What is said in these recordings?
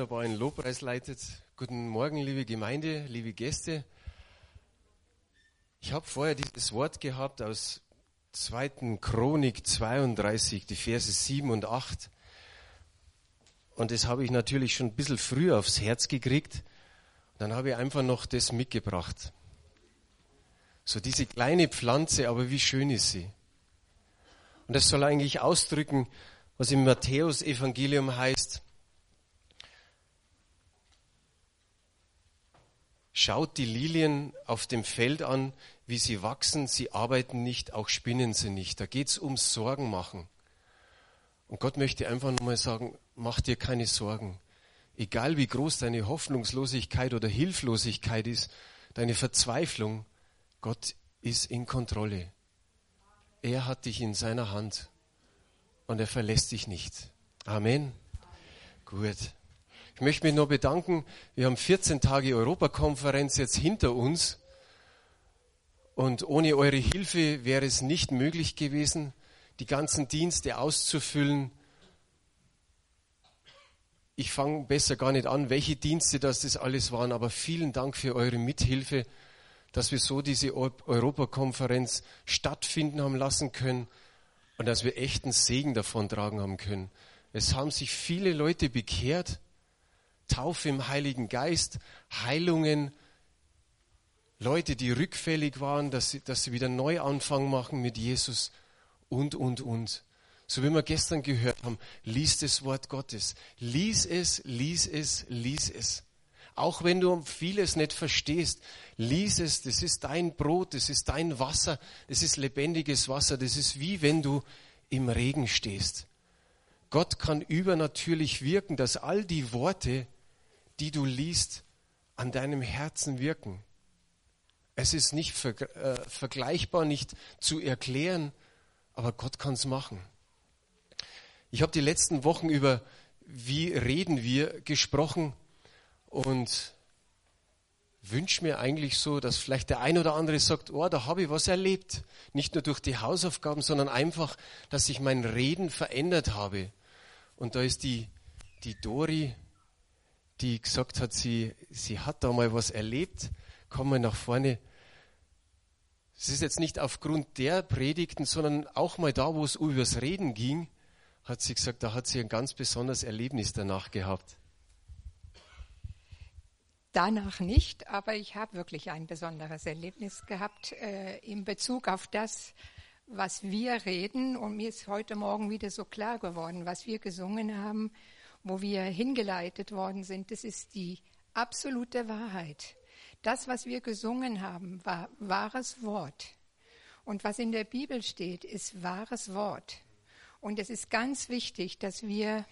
wunderbaren Lobpreis leitet. Guten Morgen, liebe Gemeinde, liebe Gäste. Ich habe vorher dieses Wort gehabt aus 2. Chronik 32, die Verse 7 und 8. Und das habe ich natürlich schon ein bisschen früher aufs Herz gekriegt. Dann habe ich einfach noch das mitgebracht. So diese kleine Pflanze, aber wie schön ist sie. Und das soll eigentlich ausdrücken, was im Matthäus-Evangelium heißt, Schaut die Lilien auf dem Feld an, wie sie wachsen, sie arbeiten nicht, auch spinnen sie nicht. Da geht es ums Sorgen machen. Und Gott möchte einfach nochmal sagen, mach dir keine Sorgen. Egal wie groß deine Hoffnungslosigkeit oder Hilflosigkeit ist, deine Verzweiflung, Gott ist in Kontrolle. Er hat dich in seiner Hand und er verlässt dich nicht. Amen. Gut. Ich möchte mich nur bedanken. Wir haben 14 Tage Europakonferenz jetzt hinter uns. Und ohne eure Hilfe wäre es nicht möglich gewesen, die ganzen Dienste auszufüllen. Ich fange besser gar nicht an, welche Dienste das, das alles waren, aber vielen Dank für eure Mithilfe, dass wir so diese Europakonferenz stattfinden haben lassen können und dass wir echten Segen davon tragen haben können. Es haben sich viele Leute bekehrt Taufe im Heiligen Geist, Heilungen, Leute, die rückfällig waren, dass sie, dass sie wieder Neuanfang machen mit Jesus und, und, und. So wie wir gestern gehört haben, lies das Wort Gottes. Lies es, lies es, lies es. Auch wenn du vieles nicht verstehst, lies es, das ist dein Brot, das ist dein Wasser, das ist lebendiges Wasser, das ist wie wenn du im Regen stehst. Gott kann übernatürlich wirken, dass all die Worte, die du liest, an deinem Herzen wirken. Es ist nicht ver äh, vergleichbar, nicht zu erklären, aber Gott kann es machen. Ich habe die letzten Wochen über wie reden wir gesprochen und wünsche mir eigentlich so, dass vielleicht der ein oder andere sagt, oh, da habe ich was erlebt. Nicht nur durch die Hausaufgaben, sondern einfach, dass ich mein Reden verändert habe. Und da ist die, die Dori die gesagt hat, sie, sie hat da mal was erlebt. Komm mal nach vorne. Es ist jetzt nicht aufgrund der Predigten, sondern auch mal da, wo es übers Reden ging, hat sie gesagt, da hat sie ein ganz besonderes Erlebnis danach gehabt. Danach nicht, aber ich habe wirklich ein besonderes Erlebnis gehabt äh, in Bezug auf das, was wir reden. Und mir ist heute Morgen wieder so klar geworden, was wir gesungen haben wo wir hingeleitet worden sind, das ist die absolute Wahrheit. Das, was wir gesungen haben, war wahres Wort. Und was in der Bibel steht, ist wahres Wort. Und es ist ganz wichtig, dass wir,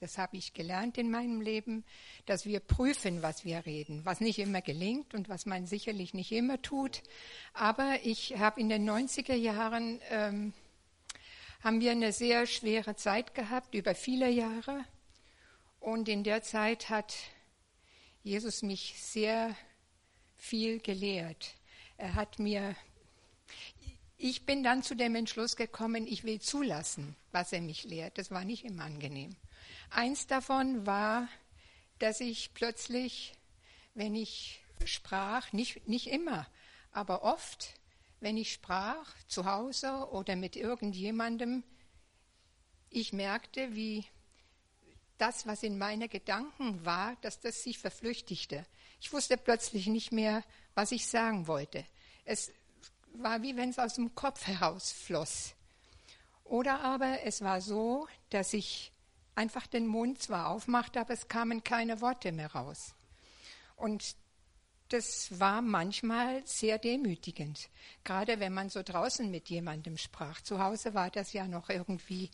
das habe ich gelernt in meinem Leben, dass wir prüfen, was wir reden, was nicht immer gelingt und was man sicherlich nicht immer tut. Aber ich habe in den 90er Jahren, ähm, haben wir eine sehr schwere Zeit gehabt, über viele Jahre. Und in der Zeit hat Jesus mich sehr viel gelehrt. Er hat mir, ich bin dann zu dem Entschluss gekommen, ich will zulassen, was er mich lehrt. Das war nicht immer angenehm. Eins davon war, dass ich plötzlich, wenn ich sprach, nicht, nicht immer, aber oft, wenn ich sprach, zu Hause oder mit irgendjemandem, ich merkte, wie das, was in meinen Gedanken war, dass das sich verflüchtigte. Ich wusste plötzlich nicht mehr, was ich sagen wollte. Es war wie wenn es aus dem Kopf herausfloss. Oder aber es war so, dass ich einfach den Mund zwar aufmachte, aber es kamen keine Worte mehr raus. Und das war manchmal sehr demütigend, gerade wenn man so draußen mit jemandem sprach. Zu Hause war das ja noch irgendwie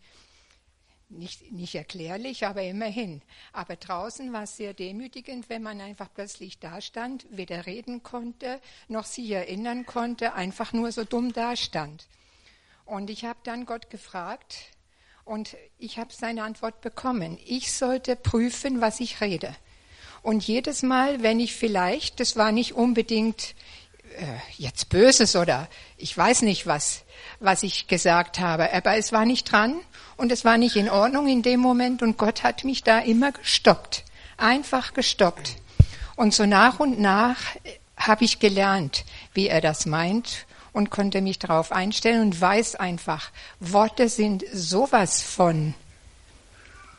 nicht, nicht erklärlich, aber immerhin. Aber draußen war es sehr demütigend, wenn man einfach plötzlich dastand, weder reden konnte, noch sich erinnern konnte, einfach nur so dumm dastand. Und ich habe dann Gott gefragt und ich habe seine Antwort bekommen. Ich sollte prüfen, was ich rede. Und jedes Mal, wenn ich vielleicht, das war nicht unbedingt äh, jetzt Böses oder ich weiß nicht was, was ich gesagt habe, aber es war nicht dran und es war nicht in Ordnung in dem Moment und Gott hat mich da immer gestoppt. einfach gestoppt. Und so nach und nach habe ich gelernt, wie er das meint und konnte mich darauf einstellen und weiß einfach, Worte sind sowas von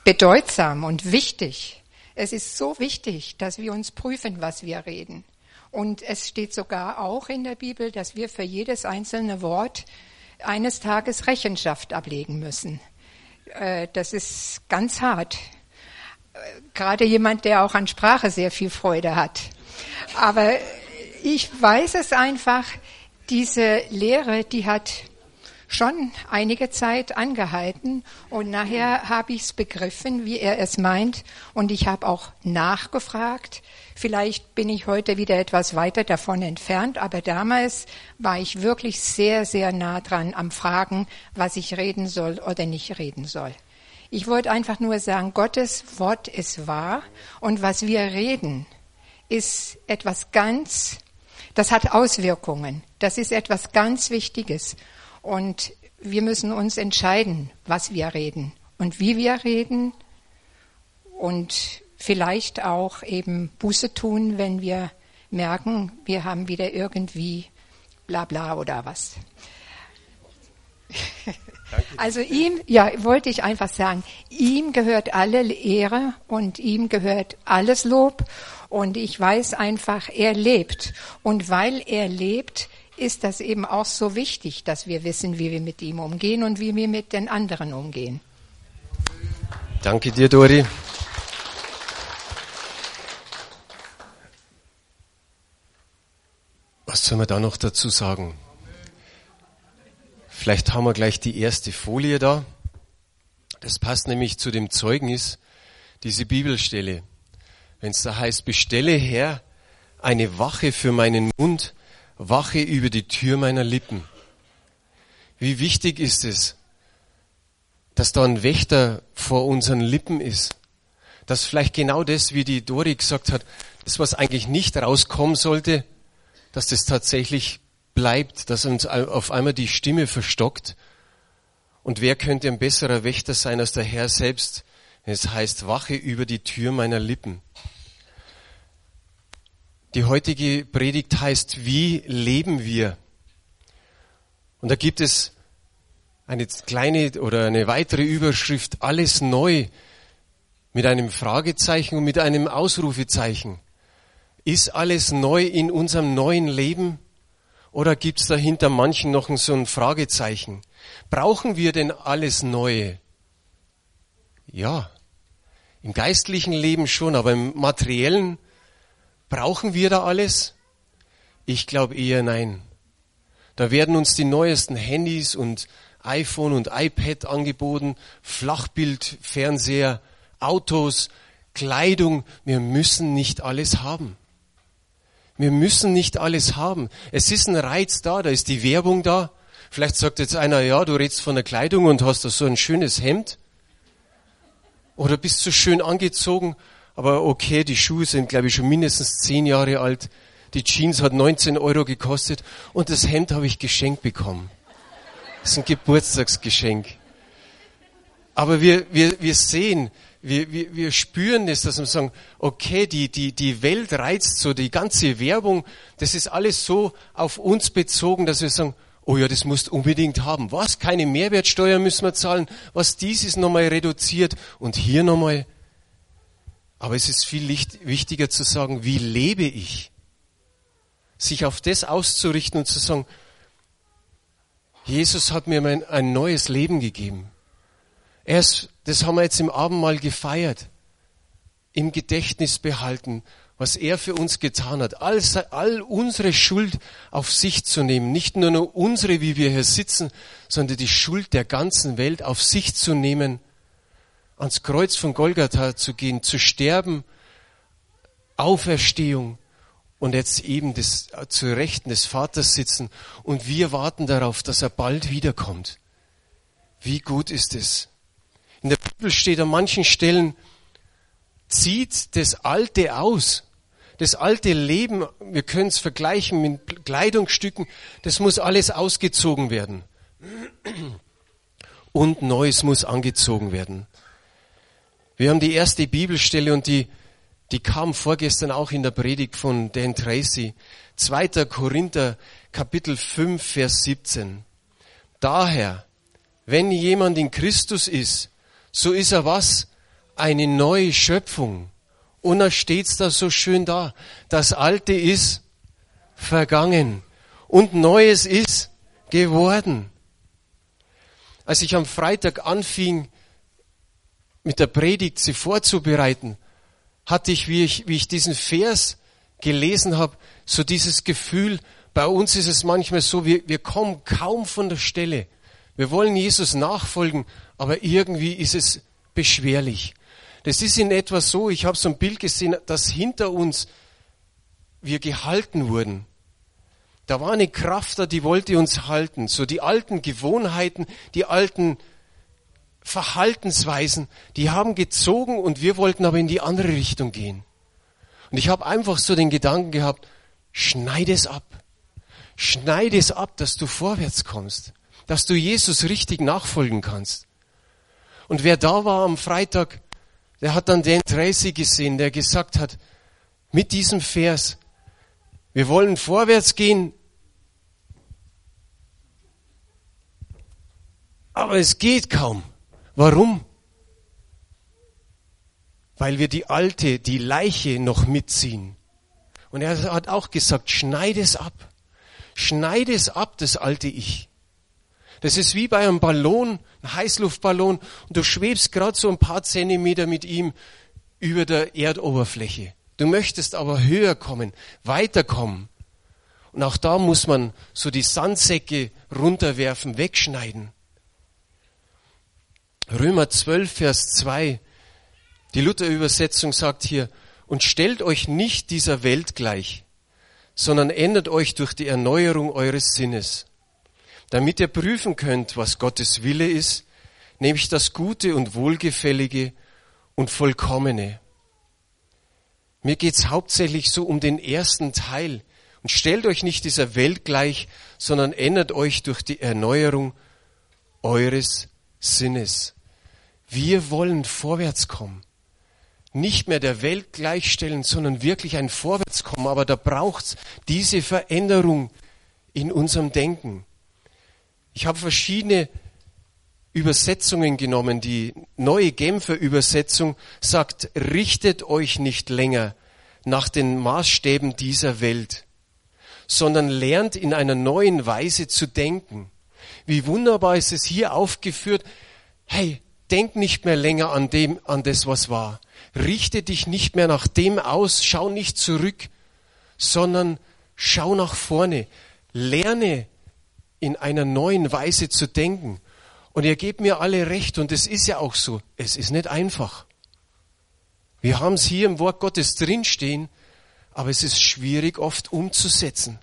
bedeutsam und wichtig. Es ist so wichtig, dass wir uns prüfen, was wir reden. Und es steht sogar auch in der Bibel, dass wir für jedes einzelne Wort eines Tages Rechenschaft ablegen müssen. Äh, das ist ganz hart. Gerade jemand, der auch an Sprache sehr viel Freude hat. Aber ich weiß es einfach, diese Lehre, die hat schon einige Zeit angehalten und nachher habe ich es begriffen, wie er es meint und ich habe auch nachgefragt. Vielleicht bin ich heute wieder etwas weiter davon entfernt, aber damals war ich wirklich sehr, sehr nah dran am Fragen, was ich reden soll oder nicht reden soll. Ich wollte einfach nur sagen, Gottes Wort ist wahr und was wir reden, ist etwas ganz das hat Auswirkungen. Das ist etwas ganz Wichtiges. Und wir müssen uns entscheiden, was wir reden und wie wir reden und vielleicht auch eben Buße tun, wenn wir merken, wir haben wieder irgendwie bla bla oder was. Also ihm, ja, wollte ich einfach sagen, ihm gehört alle Ehre und ihm gehört alles Lob und ich weiß einfach, er lebt. Und weil er lebt, ist das eben auch so wichtig, dass wir wissen, wie wir mit ihm umgehen und wie wir mit den anderen umgehen. Danke dir, Dori. Was soll man da noch dazu sagen? Vielleicht haben wir gleich die erste Folie da. Das passt nämlich zu dem Zeugnis, diese Bibelstelle wenn es da heißt, bestelle Herr eine Wache für meinen Mund, Wache über die Tür meiner Lippen. Wie wichtig ist es, dass da ein Wächter vor unseren Lippen ist. Dass vielleicht genau das, wie die Dori gesagt hat, das, was eigentlich nicht rauskommen sollte, dass das tatsächlich bleibt, dass uns auf einmal die Stimme verstockt. Und wer könnte ein besserer Wächter sein als der Herr selbst? Es heißt, wache über die Tür meiner Lippen. Die heutige Predigt heißt, wie leben wir? Und da gibt es eine kleine oder eine weitere Überschrift, alles neu, mit einem Fragezeichen und mit einem Ausrufezeichen. Ist alles neu in unserem neuen Leben? Oder gibt es dahinter manchen noch so ein Fragezeichen? Brauchen wir denn alles Neue? Ja, im geistlichen Leben schon, aber im materiellen Brauchen wir da alles? Ich glaube eher nein. Da werden uns die neuesten Handys und iPhone und iPad angeboten, Flachbild, Fernseher, Autos, Kleidung. Wir müssen nicht alles haben. Wir müssen nicht alles haben. Es ist ein Reiz da, da ist die Werbung da. Vielleicht sagt jetzt einer, ja, du redest von der Kleidung und hast da so ein schönes Hemd. Oder bist so schön angezogen aber okay, die Schuhe sind, glaube ich, schon mindestens zehn Jahre alt. Die Jeans hat 19 Euro gekostet und das Hemd habe ich geschenkt bekommen. Das ist ein Geburtstagsgeschenk. Aber wir, wir, wir sehen, wir, wir, wir spüren das, dass wir sagen, okay, die, die, die Welt reizt so, die ganze Werbung, das ist alles so auf uns bezogen, dass wir sagen, oh ja, das musst du unbedingt haben. Was? Keine Mehrwertsteuer müssen wir zahlen. Was dies ist nochmal reduziert und hier nochmal aber es ist viel wichtiger zu sagen, wie lebe ich? Sich auf das auszurichten und zu sagen, Jesus hat mir mein, ein neues Leben gegeben. Erst, das haben wir jetzt im Abendmahl gefeiert, im Gedächtnis behalten, was er für uns getan hat. All, all unsere Schuld auf sich zu nehmen, nicht nur, nur unsere, wie wir hier sitzen, sondern die Schuld der ganzen Welt auf sich zu nehmen ans Kreuz von Golgatha zu gehen, zu sterben, Auferstehung und jetzt eben das, zu Rechten des Vaters sitzen und wir warten darauf, dass er bald wiederkommt. Wie gut ist es? In der Bibel steht an manchen Stellen, zieht das Alte aus. Das alte Leben, wir können es vergleichen mit Kleidungsstücken, das muss alles ausgezogen werden. Und Neues muss angezogen werden. Wir haben die erste Bibelstelle und die Die kam vorgestern auch in der Predigt von Dan Tracy. 2. Korinther Kapitel 5, Vers 17. Daher, wenn jemand in Christus ist, so ist er was? Eine neue Schöpfung. Und da steht's da so schön da. Das Alte ist vergangen und Neues ist geworden. Als ich am Freitag anfing, mit der Predigt sie vorzubereiten, hatte ich, wie ich, wie ich diesen Vers gelesen habe, so dieses Gefühl, bei uns ist es manchmal so, wir, wir kommen kaum von der Stelle. Wir wollen Jesus nachfolgen, aber irgendwie ist es beschwerlich. Das ist in etwa so, ich habe so ein Bild gesehen, dass hinter uns wir gehalten wurden. Da war eine Kraft da, die wollte uns halten. So die alten Gewohnheiten, die alten Verhaltensweisen, die haben gezogen und wir wollten aber in die andere Richtung gehen. Und ich habe einfach so den Gedanken gehabt, schneide es ab. Schneide es ab, dass du vorwärts kommst, dass du Jesus richtig nachfolgen kannst. Und wer da war am Freitag, der hat dann den Tracy gesehen, der gesagt hat, mit diesem Vers, wir wollen vorwärts gehen, aber es geht kaum. Warum? Weil wir die alte, die Leiche noch mitziehen. Und er hat auch gesagt, schneide es ab. Schneide es ab, das alte Ich. Das ist wie bei einem Ballon, einem Heißluftballon, und du schwebst gerade so ein paar Zentimeter mit ihm über der Erdoberfläche. Du möchtest aber höher kommen, weiterkommen. Und auch da muss man so die Sandsäcke runterwerfen, wegschneiden. Römer 12, Vers 2, die Luther-Übersetzung sagt hier, und stellt euch nicht dieser Welt gleich, sondern ändert euch durch die Erneuerung eures Sinnes, damit ihr prüfen könnt, was Gottes Wille ist, nämlich das Gute und Wohlgefällige und Vollkommene. Mir geht's hauptsächlich so um den ersten Teil. Und stellt euch nicht dieser Welt gleich, sondern ändert euch durch die Erneuerung eures Sinnes. Wir wollen vorwärts kommen. Nicht mehr der Welt gleichstellen, sondern wirklich ein Vorwärtskommen. Aber da braucht's diese Veränderung in unserem Denken. Ich habe verschiedene Übersetzungen genommen. Die neue Genfer Übersetzung sagt, richtet euch nicht länger nach den Maßstäben dieser Welt, sondern lernt in einer neuen Weise zu denken. Wie wunderbar ist es hier aufgeführt. Hey, denk nicht mehr länger an dem, an das, was war. Richte dich nicht mehr nach dem aus, schau nicht zurück, sondern schau nach vorne. Lerne in einer neuen Weise zu denken. Und ihr gebt mir alle recht, und es ist ja auch so, es ist nicht einfach. Wir haben es hier im Wort Gottes drinstehen, aber es ist schwierig oft umzusetzen.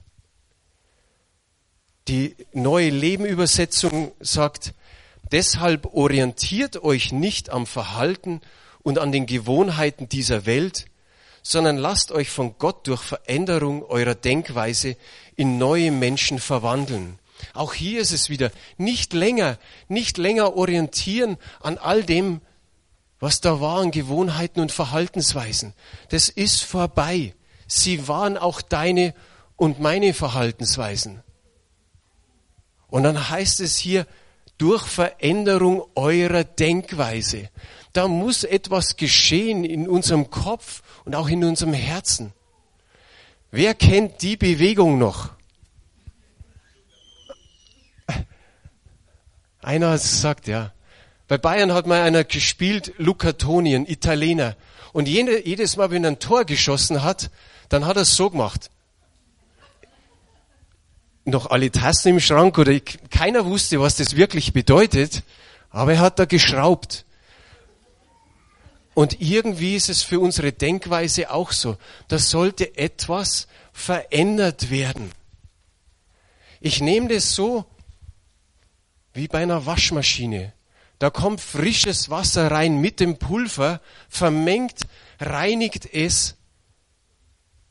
Die neue Lebenübersetzung sagt, deshalb orientiert euch nicht am Verhalten und an den Gewohnheiten dieser Welt, sondern lasst euch von Gott durch Veränderung eurer Denkweise in neue Menschen verwandeln. Auch hier ist es wieder nicht länger, nicht länger orientieren an all dem, was da waren, Gewohnheiten und Verhaltensweisen. Das ist vorbei. Sie waren auch deine und meine Verhaltensweisen. Und dann heißt es hier, durch Veränderung eurer Denkweise. Da muss etwas geschehen in unserem Kopf und auch in unserem Herzen. Wer kennt die Bewegung noch? Einer hat es gesagt, ja. Bei Bayern hat mal einer gespielt, Luca Toni, ein Italiener. Und jedes Mal, wenn er ein Tor geschossen hat, dann hat er es so gemacht. Noch alle Tassen im Schrank oder ich, keiner wusste, was das wirklich bedeutet, aber er hat da geschraubt. Und irgendwie ist es für unsere Denkweise auch so. Da sollte etwas verändert werden. Ich nehme das so, wie bei einer Waschmaschine. Da kommt frisches Wasser rein mit dem Pulver, vermengt, reinigt es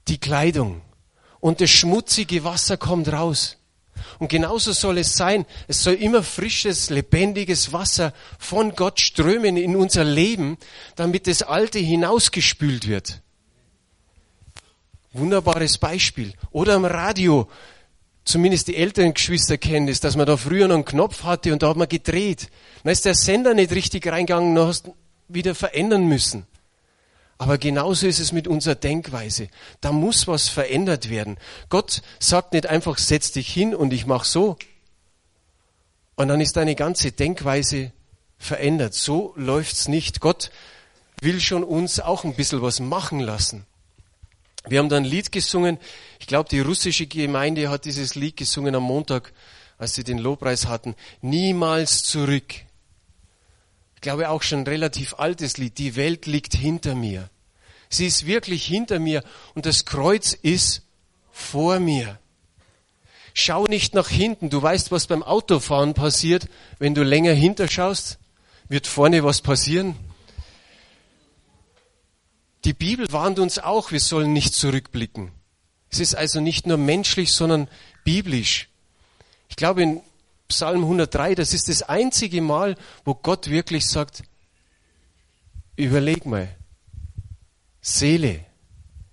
die Kleidung und das schmutzige Wasser kommt raus. Und genauso soll es sein. Es soll immer frisches, lebendiges Wasser von Gott strömen in unser Leben, damit das Alte hinausgespült wird. Wunderbares Beispiel. Oder am Radio, zumindest die älteren Geschwister kennen das, dass man da früher noch einen Knopf hatte und da hat man gedreht. Dann ist der Sender nicht richtig reingegangen, dann hast du wieder verändern müssen. Aber genauso ist es mit unserer Denkweise. Da muss was verändert werden. Gott sagt nicht einfach, setz dich hin und ich mach so. Und dann ist deine ganze Denkweise verändert. So läuft's nicht. Gott will schon uns auch ein bisschen was machen lassen. Wir haben dann ein Lied gesungen. Ich glaube, die russische Gemeinde hat dieses Lied gesungen am Montag, als sie den Lobpreis hatten. Niemals zurück. Ich glaube auch schon ein relativ altes Lied. Die Welt liegt hinter mir. Sie ist wirklich hinter mir und das Kreuz ist vor mir. Schau nicht nach hinten. Du weißt, was beim Autofahren passiert, wenn du länger hinterschaust. Wird vorne was passieren? Die Bibel warnt uns auch, wir sollen nicht zurückblicken. Es ist also nicht nur menschlich, sondern biblisch. Ich glaube in Psalm 103, das ist das einzige Mal, wo Gott wirklich sagt, überleg mal, Seele,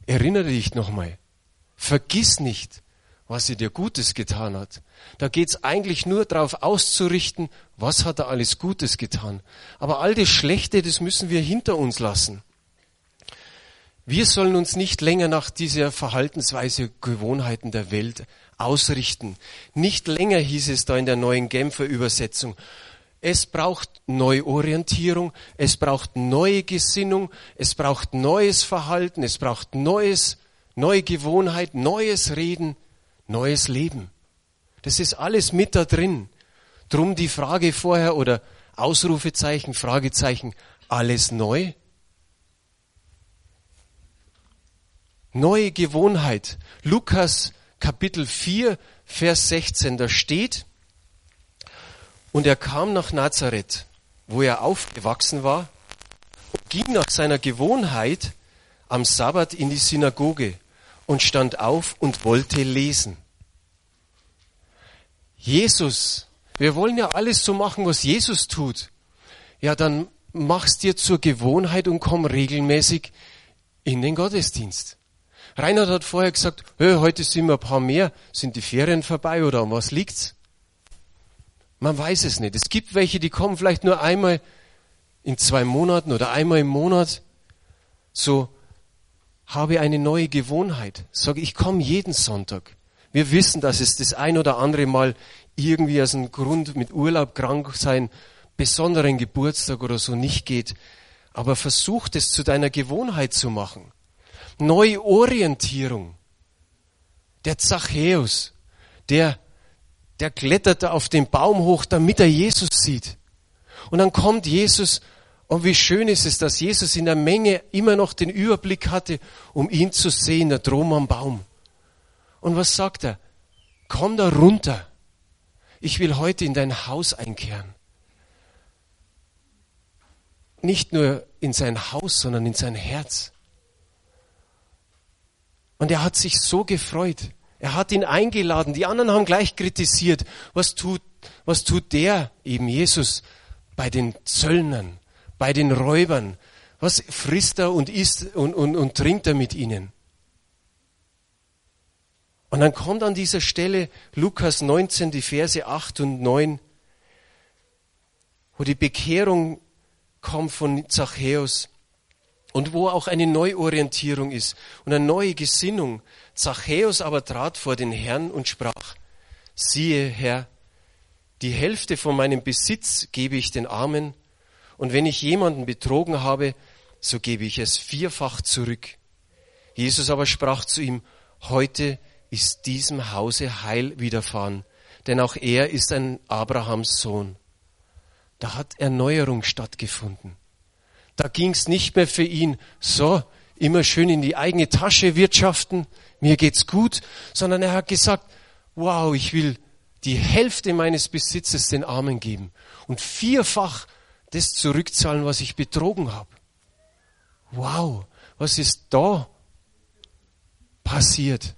erinnere dich nochmal, vergiss nicht, was er dir Gutes getan hat. Da geht es eigentlich nur darauf auszurichten, was hat er alles Gutes getan. Aber all das Schlechte, das müssen wir hinter uns lassen. Wir sollen uns nicht länger nach dieser Verhaltensweise, Gewohnheiten der Welt ausrichten. Nicht länger hieß es da in der neuen Genfer Übersetzung. Es braucht Neuorientierung, es braucht neue Gesinnung, es braucht neues Verhalten, es braucht neues, neue Gewohnheit, neues Reden, neues Leben. Das ist alles mit da drin. Drum die Frage vorher oder Ausrufezeichen, Fragezeichen, alles neu? Neue Gewohnheit. Lukas Kapitel 4, Vers 16, da steht, und er kam nach Nazareth, wo er aufgewachsen war, und ging nach seiner Gewohnheit am Sabbat in die Synagoge und stand auf und wollte lesen. Jesus, wir wollen ja alles so machen, was Jesus tut. Ja, dann mach's dir zur Gewohnheit und komm regelmäßig in den Gottesdienst. Reinhard hat vorher gesagt, heute sind wir ein paar mehr, sind die Ferien vorbei oder um was liegt's? Man weiß es nicht. Es gibt welche, die kommen vielleicht nur einmal in zwei Monaten oder einmal im Monat. So habe eine neue Gewohnheit. Sage, ich komme jeden Sonntag. Wir wissen, dass es das ein oder andere Mal irgendwie aus einem Grund mit Urlaub, krank sein, besonderen Geburtstag oder so nicht geht. Aber versuch es zu deiner Gewohnheit zu machen. Neuorientierung. Der Zachäus, der, der kletterte auf den Baum hoch, damit er Jesus sieht. Und dann kommt Jesus und wie schön ist es, dass Jesus in der Menge immer noch den Überblick hatte, um ihn zu sehen, da drum am Baum. Und was sagt er? Komm da runter. Ich will heute in dein Haus einkehren. Nicht nur in sein Haus, sondern in sein Herz. Und er hat sich so gefreut. Er hat ihn eingeladen. Die anderen haben gleich kritisiert. Was tut, was tut der, eben Jesus, bei den Zöllnern, bei den Räubern? Was frisst er und isst und, und, und trinkt er mit ihnen? Und dann kommt an dieser Stelle Lukas 19, die Verse 8 und 9, wo die Bekehrung kommt von Zachäus und wo auch eine Neuorientierung ist und eine neue Gesinnung. Zachäus aber trat vor den Herrn und sprach, siehe Herr, die Hälfte von meinem Besitz gebe ich den Armen, und wenn ich jemanden betrogen habe, so gebe ich es vierfach zurück. Jesus aber sprach zu ihm, heute ist diesem Hause Heil widerfahren, denn auch er ist ein Abrahams Sohn. Da hat Erneuerung stattgefunden. Da ging es nicht mehr für ihn, so, immer schön in die eigene Tasche wirtschaften, mir geht's gut, sondern er hat gesagt, wow, ich will die Hälfte meines Besitzes den Armen geben und vierfach das zurückzahlen, was ich betrogen habe. Wow, was ist da passiert?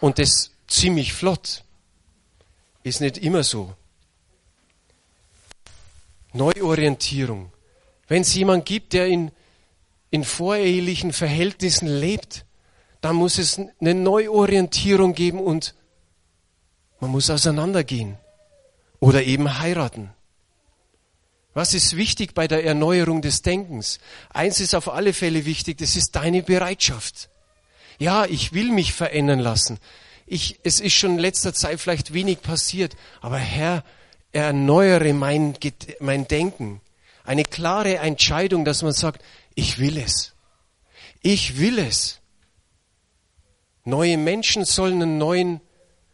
Und das ziemlich flott. Ist nicht immer so. Neuorientierung. Wenn es jemand gibt, der in, in vorehelichen Verhältnissen lebt, dann muss es eine Neuorientierung geben und man muss auseinandergehen oder eben heiraten. Was ist wichtig bei der Erneuerung des Denkens? Eins ist auf alle Fälle wichtig, das ist deine Bereitschaft. Ja, ich will mich verändern lassen. Ich, es ist schon in letzter Zeit vielleicht wenig passiert, aber Herr, erneuere mein, mein Denken. Eine klare Entscheidung, dass man sagt, ich will es. Ich will es. Neue Menschen sollen einen neuen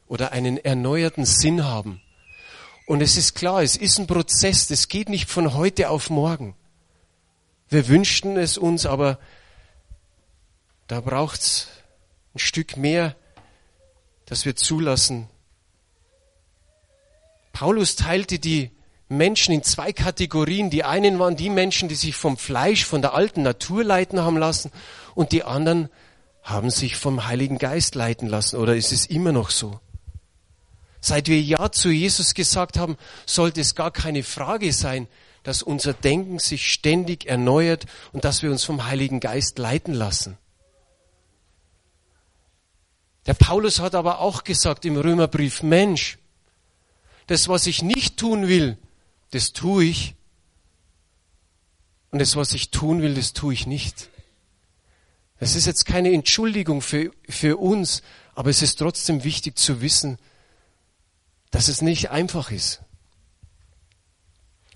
oder einen erneuerten Sinn haben. Und es ist klar, es ist ein Prozess, das geht nicht von heute auf morgen. Wir wünschten es uns, aber da braucht es ein Stück mehr, dass wir zulassen. Paulus teilte die Menschen in zwei Kategorien. Die einen waren die Menschen, die sich vom Fleisch, von der alten Natur leiten haben lassen und die anderen haben sich vom Heiligen Geist leiten lassen. Oder ist es immer noch so? Seit wir Ja zu Jesus gesagt haben, sollte es gar keine Frage sein, dass unser Denken sich ständig erneuert und dass wir uns vom Heiligen Geist leiten lassen. Der Paulus hat aber auch gesagt im Römerbrief, Mensch, das, was ich nicht tun will, das tue ich. Und das, was ich tun will, das tue ich nicht. Das ist jetzt keine Entschuldigung für, für uns, aber es ist trotzdem wichtig zu wissen, dass es nicht einfach ist.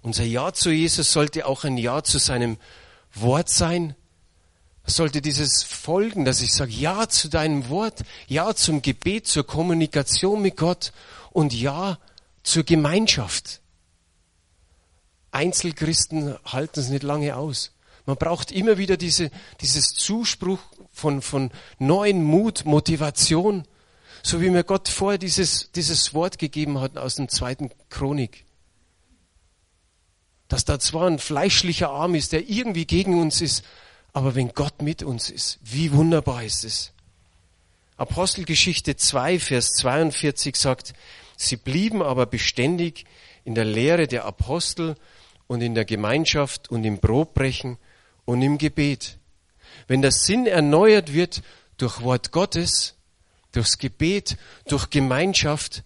Unser Ja zu Jesus sollte auch ein Ja zu seinem Wort sein. Es sollte dieses folgen, dass ich sage Ja zu deinem Wort, Ja zum Gebet, zur Kommunikation mit Gott und Ja zur Gemeinschaft. Einzelchristen halten es nicht lange aus. Man braucht immer wieder diese, dieses Zuspruch von, von neuen Mut, Motivation. So wie mir Gott vorher dieses, dieses Wort gegeben hat aus dem zweiten Chronik. Dass da zwar ein fleischlicher Arm ist, der irgendwie gegen uns ist, aber wenn Gott mit uns ist, wie wunderbar ist es. Apostelgeschichte 2, Vers 42 sagt, sie blieben aber beständig in der Lehre der Apostel und in der Gemeinschaft und im Brotbrechen und im Gebet. Wenn der Sinn erneuert wird durch Wort Gottes, durchs Gebet, durch Gemeinschaft,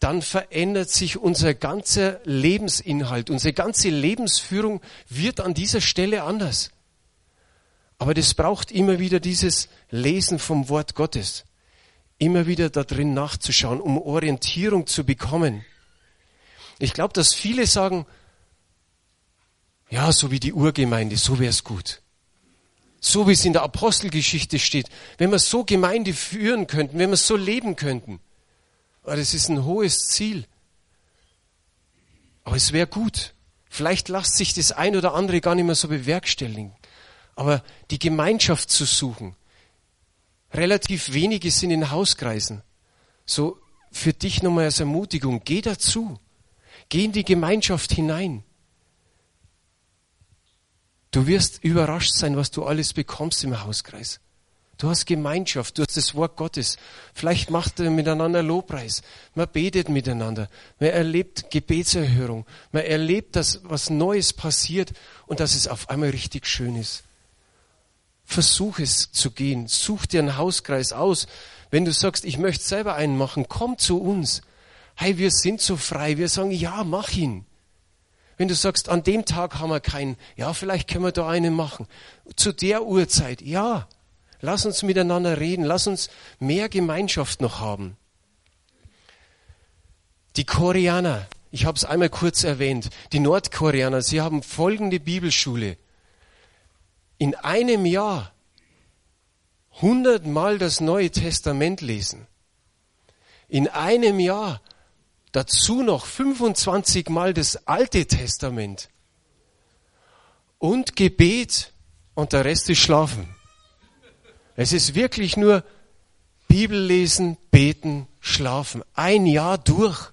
dann verändert sich unser ganzer Lebensinhalt, unsere ganze Lebensführung wird an dieser Stelle anders. Aber das braucht immer wieder dieses Lesen vom Wort Gottes. Immer wieder da drin nachzuschauen, um Orientierung zu bekommen. Ich glaube, dass viele sagen, ja, so wie die Urgemeinde, so wäre es gut so wie es in der Apostelgeschichte steht, wenn wir so Gemeinde führen könnten, wenn wir so leben könnten. Aber das ist ein hohes Ziel. Aber es wäre gut. Vielleicht lässt sich das ein oder andere gar nicht mehr so bewerkstelligen. Aber die Gemeinschaft zu suchen, relativ wenige sind in Hauskreisen. So für dich nochmal als Ermutigung, geh dazu. Geh in die Gemeinschaft hinein. Du wirst überrascht sein, was du alles bekommst im Hauskreis. Du hast Gemeinschaft, du hast das Wort Gottes. Vielleicht macht ihr miteinander Lobpreis. Man betet miteinander. Man erlebt Gebetserhörung. Man erlebt, dass was Neues passiert und dass es auf einmal richtig schön ist. Versuch es zu gehen. Such dir einen Hauskreis aus. Wenn du sagst, ich möchte selber einen machen, komm zu uns. Hey, wir sind so frei. Wir sagen, ja, mach ihn. Wenn du sagst, an dem Tag haben wir keinen, ja, vielleicht können wir da einen machen. Zu der Uhrzeit, ja. Lass uns miteinander reden. Lass uns mehr Gemeinschaft noch haben. Die Koreaner, ich habe es einmal kurz erwähnt, die Nordkoreaner, sie haben folgende Bibelschule. In einem Jahr hundertmal das Neue Testament lesen. In einem Jahr Dazu noch 25 Mal das Alte Testament. Und Gebet und der Rest ist Schlafen. Es ist wirklich nur Bibel lesen, beten, schlafen. Ein Jahr durch.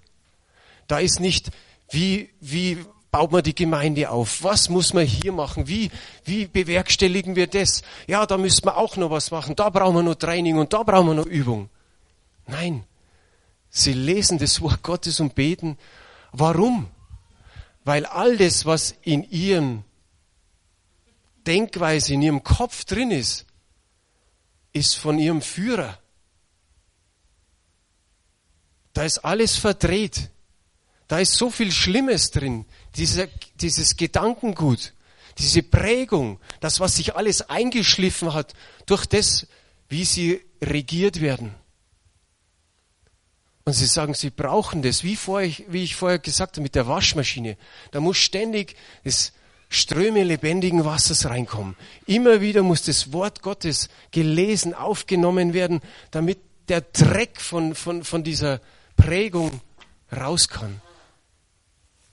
Da ist nicht, wie, wie baut man die Gemeinde auf? Was muss man hier machen? Wie, wie bewerkstelligen wir das? Ja, da müssen wir auch noch was machen. Da brauchen wir noch Training und da brauchen wir noch Übung. Nein. Sie lesen das Wort Gottes und beten. Warum? Weil all das, was in ihrem Denkweise, in ihrem Kopf drin ist, ist von ihrem Führer. Da ist alles verdreht. Da ist so viel Schlimmes drin. Dieser, dieses Gedankengut, diese Prägung, das, was sich alles eingeschliffen hat durch das, wie sie regiert werden. Und sie sagen, sie brauchen das, wie, vorher, wie ich vorher gesagt habe, mit der Waschmaschine. Da muss ständig das Ströme lebendigen Wassers reinkommen. Immer wieder muss das Wort Gottes gelesen, aufgenommen werden, damit der Dreck von, von, von dieser Prägung raus kann.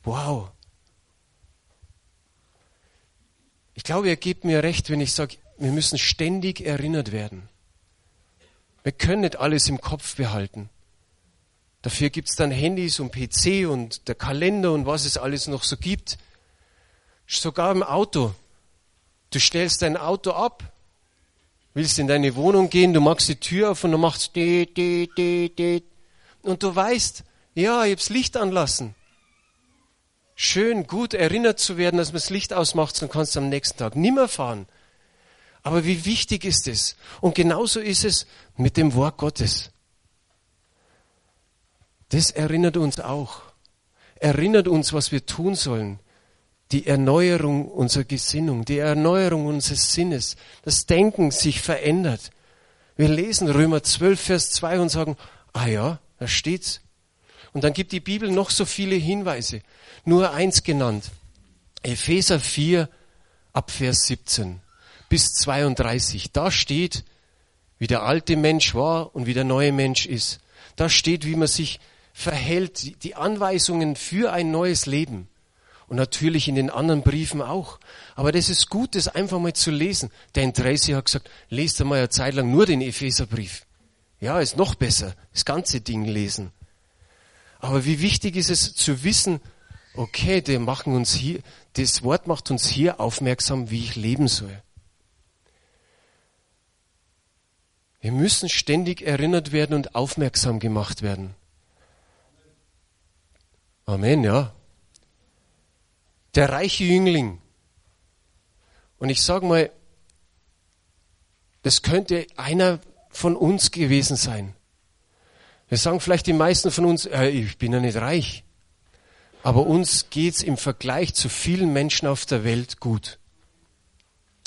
Wow. Ich glaube, ihr gebt mir recht, wenn ich sage, wir müssen ständig erinnert werden. Wir können nicht alles im Kopf behalten. Dafür gibt es dann Handys und PC und der Kalender und was es alles noch so gibt. Sogar im Auto. Du stellst dein Auto ab, willst in deine Wohnung gehen, du machst die Tür auf und du machst de, de, de, de. und du weißt, ja, ich hab's Licht anlassen. Schön, gut erinnert zu werden, dass man das Licht ausmacht, dann kannst du am nächsten Tag nimmer fahren. Aber wie wichtig ist es? Und genauso ist es mit dem Wort Gottes. Das erinnert uns auch. Erinnert uns, was wir tun sollen die Erneuerung unserer Gesinnung, die Erneuerung unseres Sinnes, das Denken sich verändert. Wir lesen Römer 12, Vers 2 und sagen, ah ja, da steht's. Und dann gibt die Bibel noch so viele Hinweise. Nur eins genannt. Epheser 4 ab Vers 17 bis 32. Da steht, wie der alte Mensch war und wie der neue Mensch ist. Da steht, wie man sich verhält, die Anweisungen für ein neues Leben. Und natürlich in den anderen Briefen auch. Aber das ist gut, das einfach mal zu lesen. Denn Tracy hat gesagt, lest einmal eine Zeit lang nur den Epheserbrief. Ja, ist noch besser, das ganze Ding lesen. Aber wie wichtig ist es zu wissen, okay, die machen uns hier, das Wort macht uns hier aufmerksam, wie ich leben soll. Wir müssen ständig erinnert werden und aufmerksam gemacht werden. Amen, ja der reiche Jüngling. Und ich sage mal, das könnte einer von uns gewesen sein. Wir sagen vielleicht die meisten von uns, äh, ich bin ja nicht reich. Aber uns geht's im Vergleich zu vielen Menschen auf der Welt gut.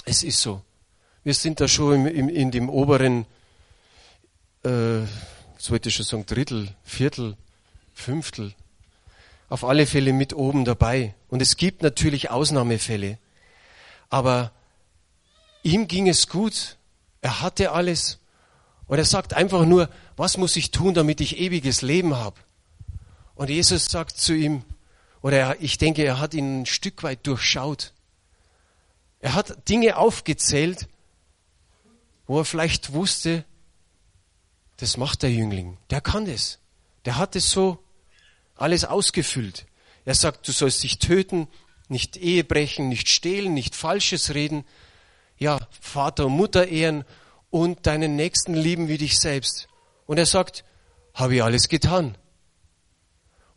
Es ist so. Wir sind da schon im, im, in dem oberen, äh, jetzt wollte ich schon sagen, Drittel, Viertel, Fünftel auf alle Fälle mit oben dabei. Und es gibt natürlich Ausnahmefälle. Aber ihm ging es gut. Er hatte alles. Und er sagt einfach nur, was muss ich tun, damit ich ewiges Leben habe? Und Jesus sagt zu ihm, oder ich denke, er hat ihn ein Stück weit durchschaut. Er hat Dinge aufgezählt, wo er vielleicht wusste, das macht der Jüngling. Der kann das. Der hat es so alles ausgefüllt. Er sagt, du sollst dich töten, nicht Ehe brechen, nicht stehlen, nicht Falsches reden, ja, Vater und Mutter ehren und deinen Nächsten lieben wie dich selbst. Und er sagt, habe ich alles getan.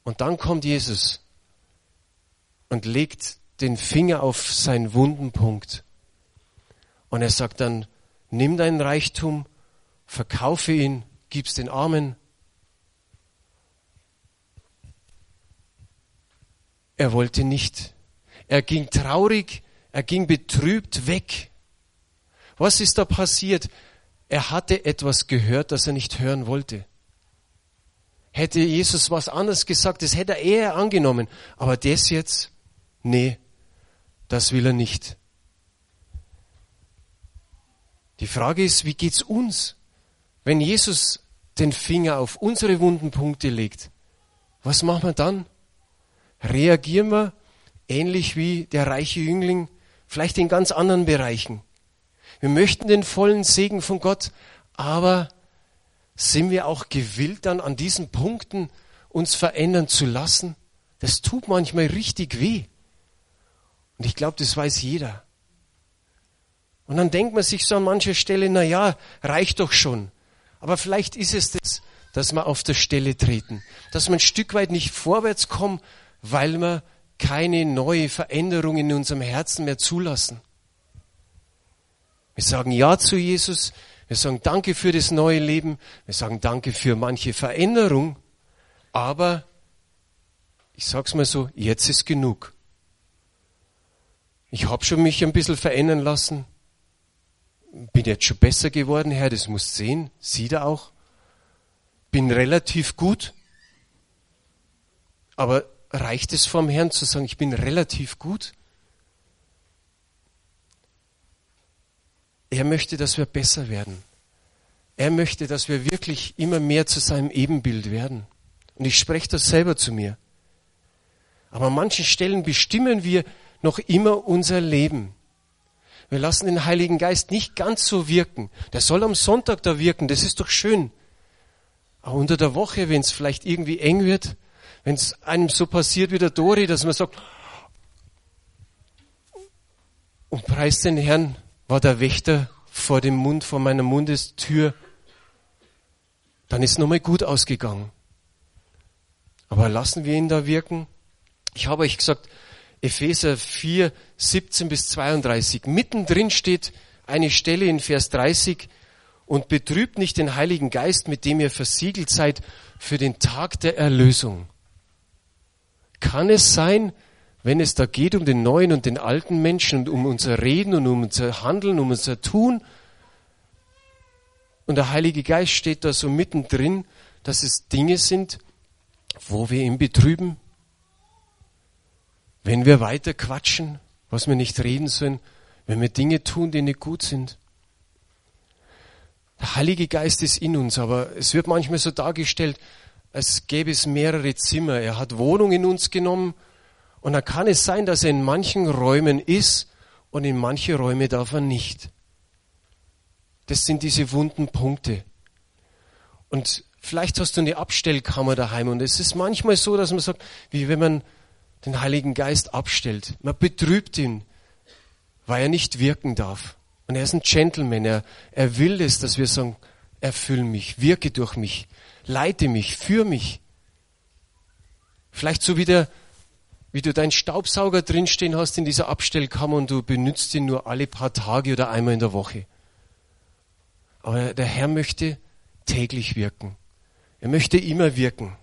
Und dann kommt Jesus und legt den Finger auf seinen Wundenpunkt. Und er sagt dann, nimm deinen Reichtum, verkaufe ihn, gib's den Armen Er wollte nicht. Er ging traurig, er ging betrübt weg. Was ist da passiert? Er hatte etwas gehört, das er nicht hören wollte. Hätte Jesus was anderes gesagt, das hätte er eher angenommen. Aber das jetzt, nee, das will er nicht. Die Frage ist, wie geht's uns, wenn Jesus den Finger auf unsere wunden Punkte legt? Was machen wir dann? Reagieren wir ähnlich wie der reiche Jüngling, vielleicht in ganz anderen Bereichen. Wir möchten den vollen Segen von Gott, aber sind wir auch gewillt, dann an diesen Punkten uns verändern zu lassen? Das tut manchmal richtig weh. Und ich glaube, das weiß jeder. Und dann denkt man sich so an mancher Stelle, na ja, reicht doch schon. Aber vielleicht ist es das, dass wir auf der Stelle treten, dass wir ein Stück weit nicht vorwärts kommen, weil wir keine neue Veränderung in unserem Herzen mehr zulassen. Wir sagen Ja zu Jesus, Wir sagen Danke für das neue Leben. Wir sagen Danke für manche Veränderung. Aber ich sag's mal so, jetzt ist genug. Ich habe schon mich ein bisschen verändern lassen. Bin jetzt schon besser geworden, Herr, das musst sehen. Sieht er auch. Bin relativ gut. Aber reicht es vom Herrn zu sagen, ich bin relativ gut? Er möchte, dass wir besser werden. Er möchte, dass wir wirklich immer mehr zu seinem Ebenbild werden. Und ich spreche das selber zu mir. Aber an manchen Stellen bestimmen wir noch immer unser Leben. Wir lassen den Heiligen Geist nicht ganz so wirken. Der soll am Sonntag da wirken, das ist doch schön. Aber unter der Woche, wenn es vielleicht irgendwie eng wird, wenn es einem so passiert wie der Dori, dass man sagt, und preist den Herrn, war der Wächter vor dem Mund, vor meiner Mundestür, dann ist es nochmal gut ausgegangen. Aber lassen wir ihn da wirken? Ich habe euch gesagt, Epheser 4, 17 bis 32. Mittendrin steht eine Stelle in Vers 30 und betrübt nicht den Heiligen Geist, mit dem ihr versiegelt seid für den Tag der Erlösung. Kann es sein, wenn es da geht um den neuen und den alten Menschen und um unser Reden und um unser Handeln, um unser Tun, und der Heilige Geist steht da so mittendrin, dass es Dinge sind, wo wir ihn betrüben, wenn wir weiter quatschen, was wir nicht reden sollen, wenn wir Dinge tun, die nicht gut sind. Der Heilige Geist ist in uns, aber es wird manchmal so dargestellt, als gäbe es mehrere Zimmer. Er hat Wohnung in uns genommen und dann kann es sein, dass er in manchen Räumen ist und in manche Räume darf er nicht. Das sind diese wunden Punkte. Und vielleicht hast du eine Abstellkammer daheim und es ist manchmal so, dass man sagt, wie wenn man den Heiligen Geist abstellt. Man betrübt ihn, weil er nicht wirken darf. Und er ist ein Gentleman. Er, er will es, dass wir sagen, erfüll mich, wirke durch mich, leite mich, führe mich. Vielleicht so wie, der, wie du deinen Staubsauger drinstehen hast in dieser Abstellkammer und du benutzt ihn nur alle paar Tage oder einmal in der Woche. Aber der Herr möchte täglich wirken. Er möchte immer wirken.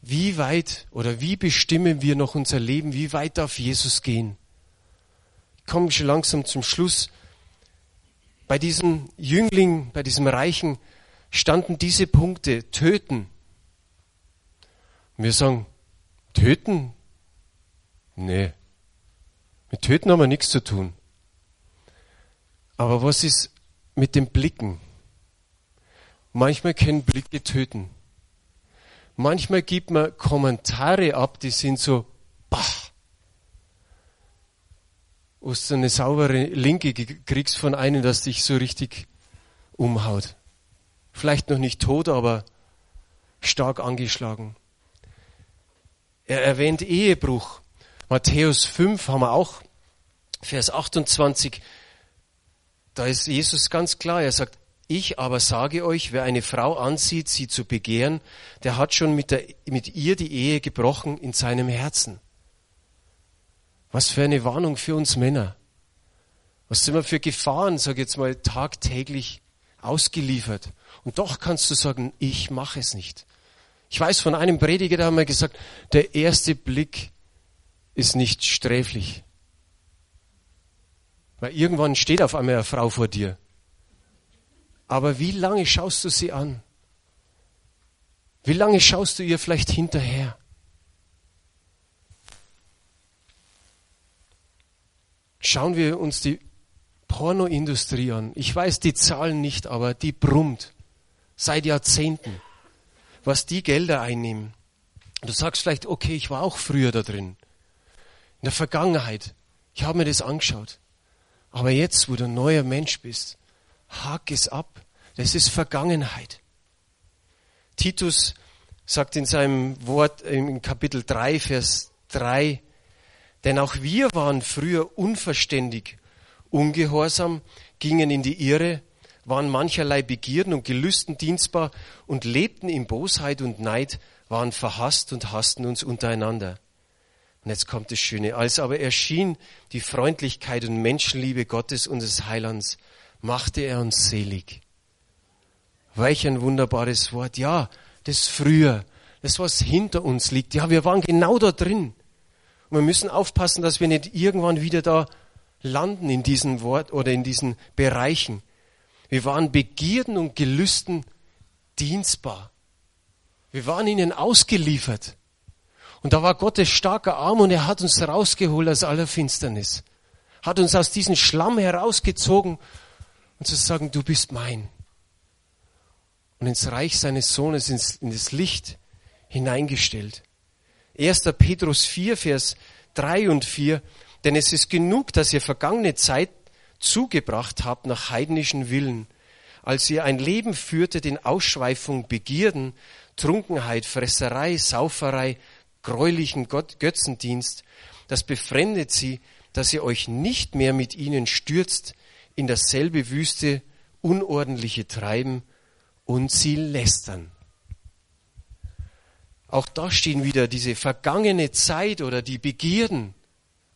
Wie weit oder wie bestimmen wir noch unser Leben? Wie weit darf Jesus gehen? Ich komme schon langsam zum Schluss. Bei diesem Jüngling, bei diesem Reichen standen diese Punkte, töten. Und wir sagen, töten? Nee. Mit töten haben wir nichts zu tun. Aber was ist mit den Blicken? Manchmal können Blicke töten. Manchmal gibt man Kommentare ab, die sind so, bah, wo du eine saubere Linke kriegst von einem, das dich so richtig umhaut. Vielleicht noch nicht tot, aber stark angeschlagen. Er erwähnt Ehebruch. Matthäus 5 haben wir auch, Vers 28. Da ist Jesus ganz klar. Er sagt, ich aber sage euch, wer eine Frau ansieht, sie zu begehren, der hat schon mit, der, mit ihr die Ehe gebrochen in seinem Herzen. Was für eine Warnung für uns Männer. Was sind wir für Gefahren, sag ich jetzt mal, tagtäglich ausgeliefert. Und doch kannst du sagen, ich mache es nicht. Ich weiß von einem Prediger, der hat mir gesagt, der erste Blick ist nicht sträflich. Weil irgendwann steht auf einmal eine Frau vor dir aber wie lange schaust du sie an? Wie lange schaust du ihr vielleicht hinterher? Schauen wir uns die Pornoindustrie an. Ich weiß die Zahlen nicht, aber die brummt seit Jahrzehnten, was die Gelder einnehmen. Du sagst vielleicht, okay, ich war auch früher da drin. In der Vergangenheit. Ich habe mir das angeschaut. Aber jetzt, wo du ein neuer Mensch bist, hak es ab. Das ist Vergangenheit. Titus sagt in seinem Wort im Kapitel 3, Vers 3, denn auch wir waren früher unverständig, ungehorsam, gingen in die Irre, waren mancherlei Begierden und Gelüsten dienstbar und lebten in Bosheit und Neid, waren verhasst und hassten uns untereinander. Und jetzt kommt das Schöne. Als aber erschien die Freundlichkeit und Menschenliebe Gottes, unseres Heilands, machte er uns selig. Welch ein wunderbares Wort. Ja, das früher, das was hinter uns liegt. Ja, wir waren genau da drin. Und wir müssen aufpassen, dass wir nicht irgendwann wieder da landen in diesen Wort oder in diesen Bereichen. Wir waren Begierden und Gelüsten dienstbar. Wir waren ihnen ausgeliefert. Und da war Gottes starker Arm und er hat uns rausgeholt aus aller Finsternis. Hat uns aus diesem Schlamm herausgezogen und zu sagen, du bist mein. Und ins Reich seines Sohnes, ins, in das Licht hineingestellt. 1. Petrus 4, Vers 3 und 4. Denn es ist genug, dass ihr vergangene Zeit zugebracht habt nach heidnischen Willen, als ihr ein Leben führtet in Ausschweifung, Begierden, Trunkenheit, Fresserei, Sauferei, gräulichen Götzendienst, das befremdet sie, dass ihr euch nicht mehr mit ihnen stürzt in dasselbe wüste, unordentliche Treiben und sie lästern. Auch da stehen wieder diese vergangene Zeit oder die Begierden.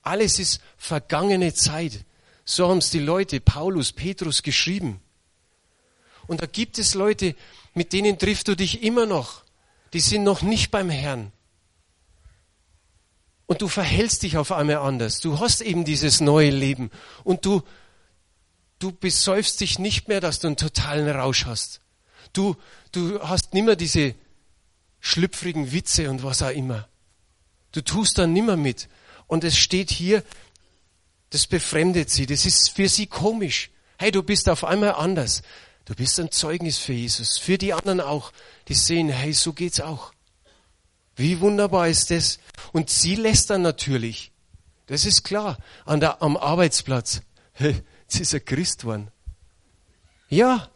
Alles ist vergangene Zeit. So haben es die Leute, Paulus, Petrus geschrieben. Und da gibt es Leute, mit denen triffst du dich immer noch. Die sind noch nicht beim Herrn. Und du verhältst dich auf einmal anders. Du hast eben dieses neue Leben. Und du, du besäufst dich nicht mehr, dass du einen totalen Rausch hast. Du, du hast nimmer diese schlüpfrigen Witze und was auch immer. Du tust dann nimmer mit. Und es steht hier, das befremdet sie, das ist für sie komisch. Hey, du bist auf einmal anders. Du bist ein Zeugnis für Jesus, für die anderen auch, die sehen, hey, so geht's auch. Wie wunderbar ist das? Und sie lässt dann natürlich. Das ist klar. An der, am Arbeitsplatz. Hey, jetzt ist er Christ geworden. Ja.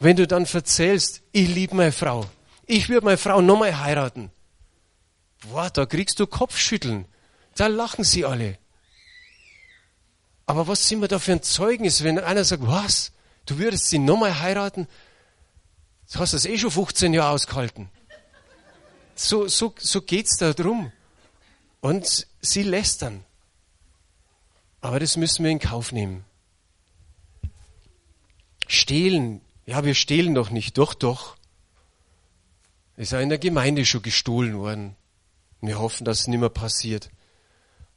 Wenn du dann erzählst, ich liebe meine Frau. Ich würde meine Frau nochmal heiraten. Boah, da kriegst du Kopfschütteln. Da lachen sie alle. Aber was sind wir da für ein Zeugnis, wenn einer sagt, was? Du würdest sie nochmal heiraten? Du hast das eh schon 15 Jahre ausgehalten. So, so, so geht's da drum. Und sie lästern. Aber das müssen wir in Kauf nehmen. Stehlen. Ja, wir stehlen doch nicht. Doch, doch. Ist ja in der Gemeinde schon gestohlen worden. Wir hoffen, dass es nicht mehr passiert.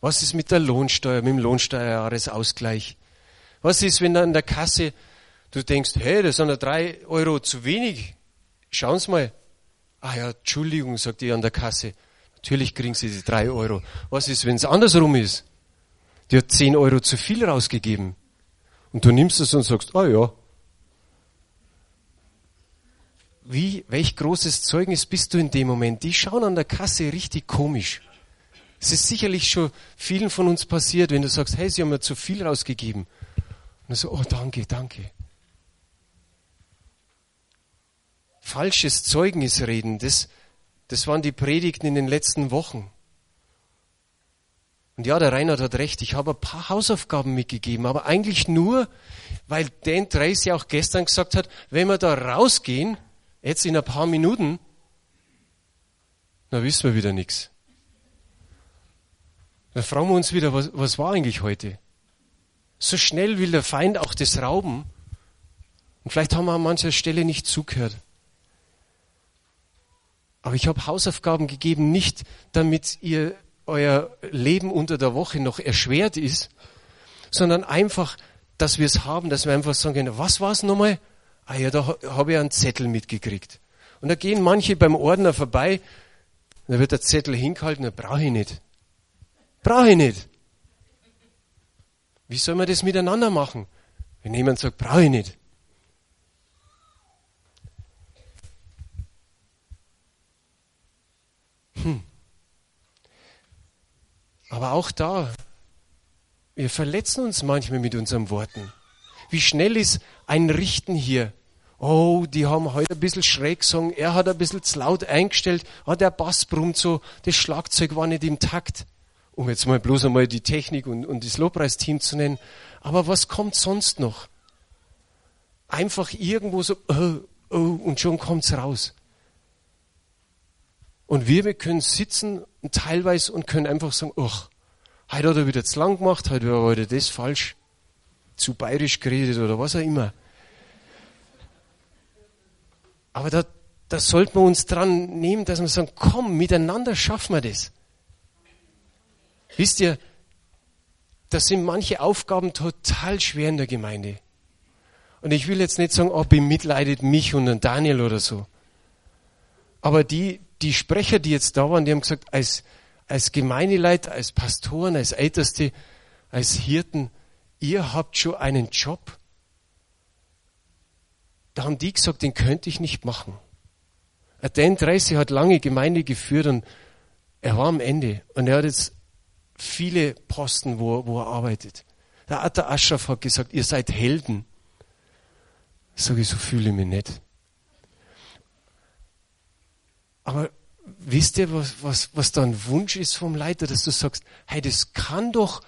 Was ist mit der Lohnsteuer, mit dem Lohnsteuerjahresausgleich? Was ist, wenn da in der Kasse du denkst, hey, das sind ja drei Euro zu wenig. Schauen Sie mal. Ah ja, Entschuldigung, sagt die an der Kasse. Natürlich kriegen Sie die drei Euro. Was ist, wenn es andersrum ist? Die hat zehn Euro zu viel rausgegeben. Und du nimmst es und sagst, ah ja. Wie, welch großes Zeugnis bist du in dem Moment? Die schauen an der Kasse richtig komisch. Es ist sicherlich schon vielen von uns passiert, wenn du sagst, hey, sie haben mir zu viel rausgegeben. Und so, oh, danke, danke. Falsches Zeugnis reden, das, das waren die Predigten in den letzten Wochen. Und ja, der Reinhard hat recht, ich habe ein paar Hausaufgaben mitgegeben, aber eigentlich nur, weil Dan Tracy auch gestern gesagt hat, wenn wir da rausgehen, jetzt in ein paar Minuten, dann wissen wir wieder nichts. Dann fragen wir uns wieder, was, was war eigentlich heute? So schnell will der Feind auch das rauben. Und vielleicht haben wir an mancher Stelle nicht zugehört. Aber ich habe Hausaufgaben gegeben, nicht damit ihr euer Leben unter der Woche noch erschwert ist, sondern einfach, dass wir es haben, dass wir einfach sagen können, was war es nochmal? Ah ja, da habe ich einen Zettel mitgekriegt. Und da gehen manche beim Ordner vorbei, da wird der Zettel hingehalten, da brauche ich nicht. Brauche ich nicht. Wie soll man das miteinander machen? Wenn jemand sagt, brauche ich nicht. Hm. Aber auch da, wir verletzen uns manchmal mit unseren Worten. Wie schnell ist ein Richten hier? Oh, die haben heute ein bisschen schräg gesungen, er hat ein bisschen zu laut eingestellt, ah, der Bass brummt so, das Schlagzeug war nicht im Takt um jetzt mal bloß einmal die Technik und, und das Lobpreisteam zu nennen. Aber was kommt sonst noch? Einfach irgendwo so, oh, oh, und schon kommt's raus. Und wir, wir können sitzen teilweise und können einfach sagen, ach, Heute hat er wieder zu lang gemacht, heute war wieder das falsch, zu bayerisch geredet oder was auch immer. Aber da, da sollten wir uns dran nehmen, dass wir sagen, komm, miteinander schaffen wir das. Wisst ihr, da sind manche Aufgaben total schwer in der Gemeinde. Und ich will jetzt nicht sagen, oh, bemitleidet mich und den Daniel oder so. Aber die, die Sprecher, die jetzt da waren, die haben gesagt, als, als Gemeindeleiter, als Pastoren, als Älteste, als Hirten, ihr habt schon einen Job. Da haben die gesagt, den könnte ich nicht machen. Dan Tracy hat lange Gemeinde geführt und er war am Ende. Und er hat jetzt viele Posten, wo, wo er arbeitet. Der Atta Ashraf hat gesagt, ihr seid Helden. Sag ich, so fühle ich mich nicht. Aber wisst ihr, was, was, was da ein Wunsch ist vom Leiter, dass du sagst, hey, das kann doch,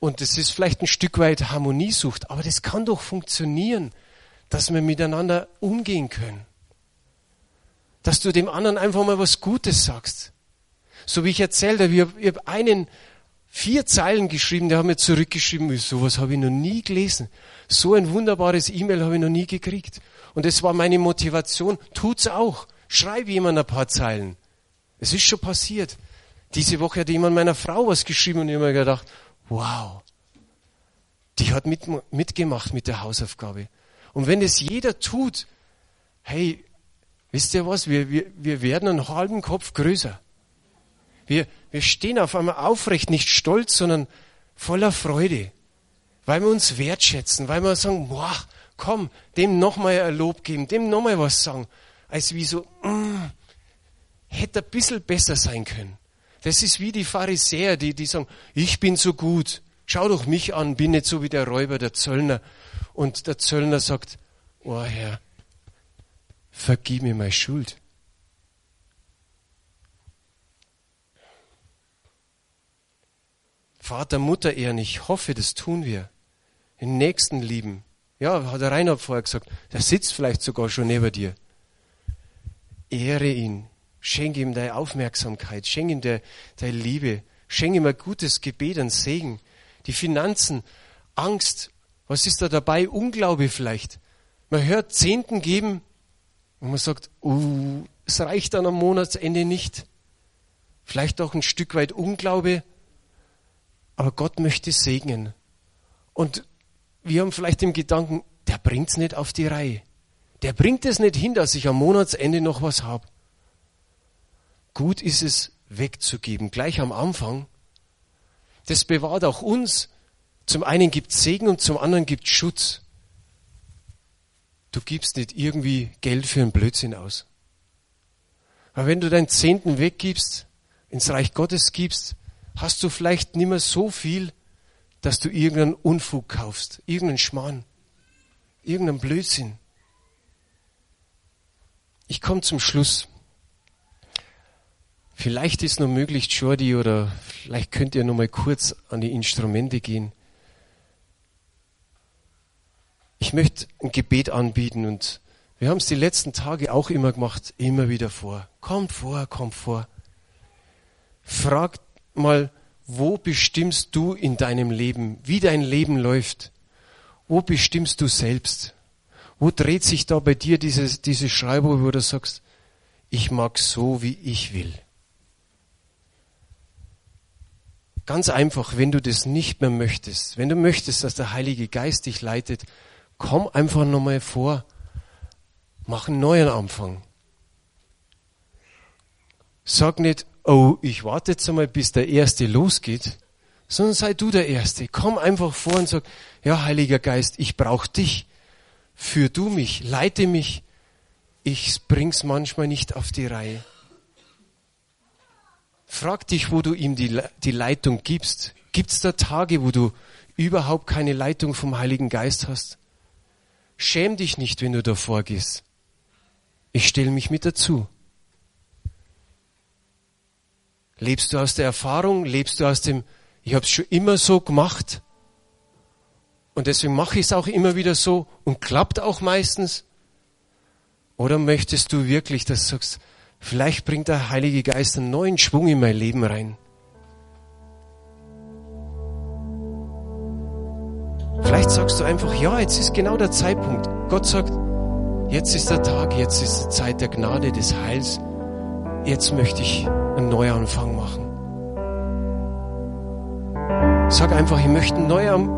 und das ist vielleicht ein Stück weit Harmoniesucht, aber das kann doch funktionieren, dass wir miteinander umgehen können. Dass du dem anderen einfach mal was Gutes sagst. So wie ich erzählt habe, ich habe, habe einen vier Zeilen geschrieben, der hat mir zurückgeschrieben, sowas habe ich noch nie gelesen. So ein wunderbares E-Mail habe ich noch nie gekriegt. Und das war meine Motivation. Tut's auch. Schreib jemand ein paar Zeilen. Es ist schon passiert. Diese Woche hat jemand meiner Frau was geschrieben und ich habe mir gedacht, wow, die hat mit, mitgemacht mit der Hausaufgabe. Und wenn es jeder tut, hey, wisst ihr was, wir, wir, wir werden einen halben Kopf größer. Wir, wir stehen auf einmal aufrecht, nicht stolz, sondern voller Freude, weil wir uns wertschätzen, weil wir sagen, boah, komm, dem nochmal ein Lob geben, dem nochmal was sagen, als wie so, mm, hätte ein bisschen besser sein können. Das ist wie die Pharisäer, die, die sagen, ich bin so gut, schau doch mich an, bin nicht so wie der Räuber, der Zöllner. Und der Zöllner sagt, oh Herr, vergib mir meine Schuld. Vater, Mutter ehren. Ich hoffe, das tun wir. Den Nächsten lieben. Ja, hat der Reinhard vorher gesagt. Der sitzt vielleicht sogar schon neben dir. Ehre ihn. Schenke ihm deine Aufmerksamkeit. Schenke ihm deine, Liebe. Schenke ihm ein gutes Gebet, ein Segen. Die Finanzen, Angst. Was ist da dabei? Unglaube vielleicht. Man hört Zehnten geben und man sagt, uh, es reicht dann am Monatsende nicht. Vielleicht auch ein Stück weit Unglaube. Aber Gott möchte segnen. Und wir haben vielleicht den Gedanken, der bringt es nicht auf die Reihe. Der bringt es nicht hin, dass ich am Monatsende noch was habe. Gut ist es, wegzugeben, gleich am Anfang. Das bewahrt auch uns. Zum einen gibt Segen und zum anderen gibt Schutz. Du gibst nicht irgendwie Geld für einen Blödsinn aus. Aber wenn du deinen Zehnten weggibst, ins Reich Gottes gibst, hast du vielleicht nicht mehr so viel, dass du irgendeinen Unfug kaufst, irgendeinen Schmarrn, irgendeinen Blödsinn. Ich komme zum Schluss. Vielleicht ist noch möglich, Jordi, oder vielleicht könnt ihr noch mal kurz an die Instrumente gehen. Ich möchte ein Gebet anbieten und wir haben es die letzten Tage auch immer gemacht, immer wieder vor. Kommt vor, kommt vor. Fragt mal, wo bestimmst du in deinem Leben, wie dein Leben läuft? Wo bestimmst du selbst? Wo dreht sich da bei dir diese, diese Schreibung, wo du sagst, ich mag so, wie ich will? Ganz einfach, wenn du das nicht mehr möchtest, wenn du möchtest, dass der Heilige Geist dich leitet, komm einfach nochmal vor, mach einen neuen Anfang. Sag nicht, oh, ich warte jetzt einmal, bis der Erste losgeht, sondern sei du der Erste. Komm einfach vor und sag, ja, Heiliger Geist, ich brauche dich. Führ du mich, leite mich. Ich bring's manchmal nicht auf die Reihe. Frag dich, wo du ihm die, die Leitung gibst. Gibt's da Tage, wo du überhaupt keine Leitung vom Heiligen Geist hast? Schäm dich nicht, wenn du davor gehst. Ich stelle mich mit dazu. Lebst du aus der Erfahrung? Lebst du aus dem, ich habe es schon immer so gemacht und deswegen mache ich es auch immer wieder so und klappt auch meistens? Oder möchtest du wirklich, dass du sagst, vielleicht bringt der Heilige Geist einen neuen Schwung in mein Leben rein? Vielleicht sagst du einfach, ja, jetzt ist genau der Zeitpunkt. Gott sagt, jetzt ist der Tag, jetzt ist die Zeit der Gnade, des Heils. Jetzt möchte ich einen Neuanfang machen. Sag einfach, ich möchte einen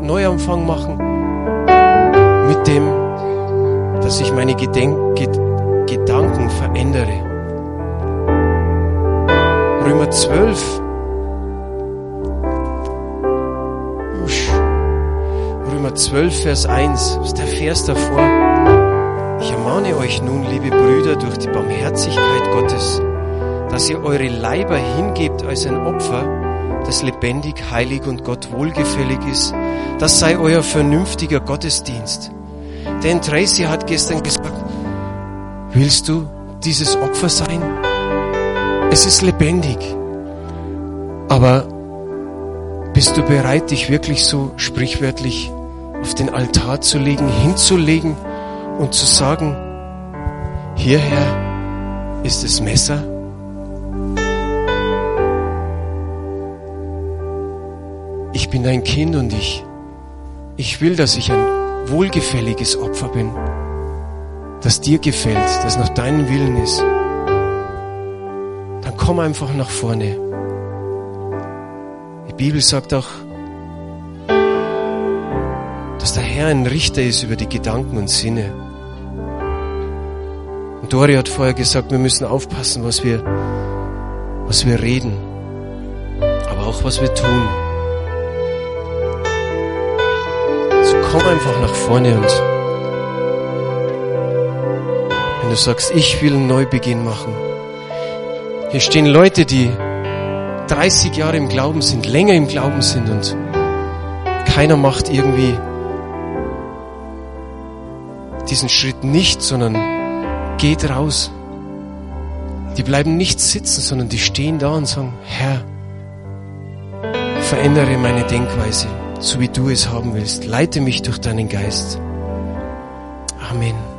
Neuanfang machen mit dem, dass ich meine Gedenk Gedanken verändere. Römer 12. Römer 12, Vers 1, das ist der Vers davor. Ich ermahne euch nun, liebe Brüder, durch die Barmherzigkeit Gottes, dass ihr eure Leiber hingebt als ein Opfer, das lebendig, heilig und Gott wohlgefällig ist. Das sei euer vernünftiger Gottesdienst. Denn Tracy hat gestern gesagt, willst du dieses Opfer sein? Es ist lebendig. Aber bist du bereit, dich wirklich so sprichwörtlich auf den Altar zu legen, hinzulegen und zu sagen, hierher ist das Messer? Ich bin dein Kind und ich, ich will, dass ich ein wohlgefälliges Opfer bin, das dir gefällt, das nach deinem Willen ist komm einfach nach vorne. Die Bibel sagt auch, dass der Herr ein Richter ist über die Gedanken und Sinne. Und Dori hat vorher gesagt, wir müssen aufpassen, was wir, was wir reden, aber auch was wir tun. So komm einfach nach vorne und wenn du sagst, ich will einen Neubeginn machen, hier stehen Leute, die 30 Jahre im Glauben sind, länger im Glauben sind und keiner macht irgendwie diesen Schritt nicht, sondern geht raus. Die bleiben nicht sitzen, sondern die stehen da und sagen, Herr, verändere meine Denkweise, so wie du es haben willst. Leite mich durch deinen Geist. Amen.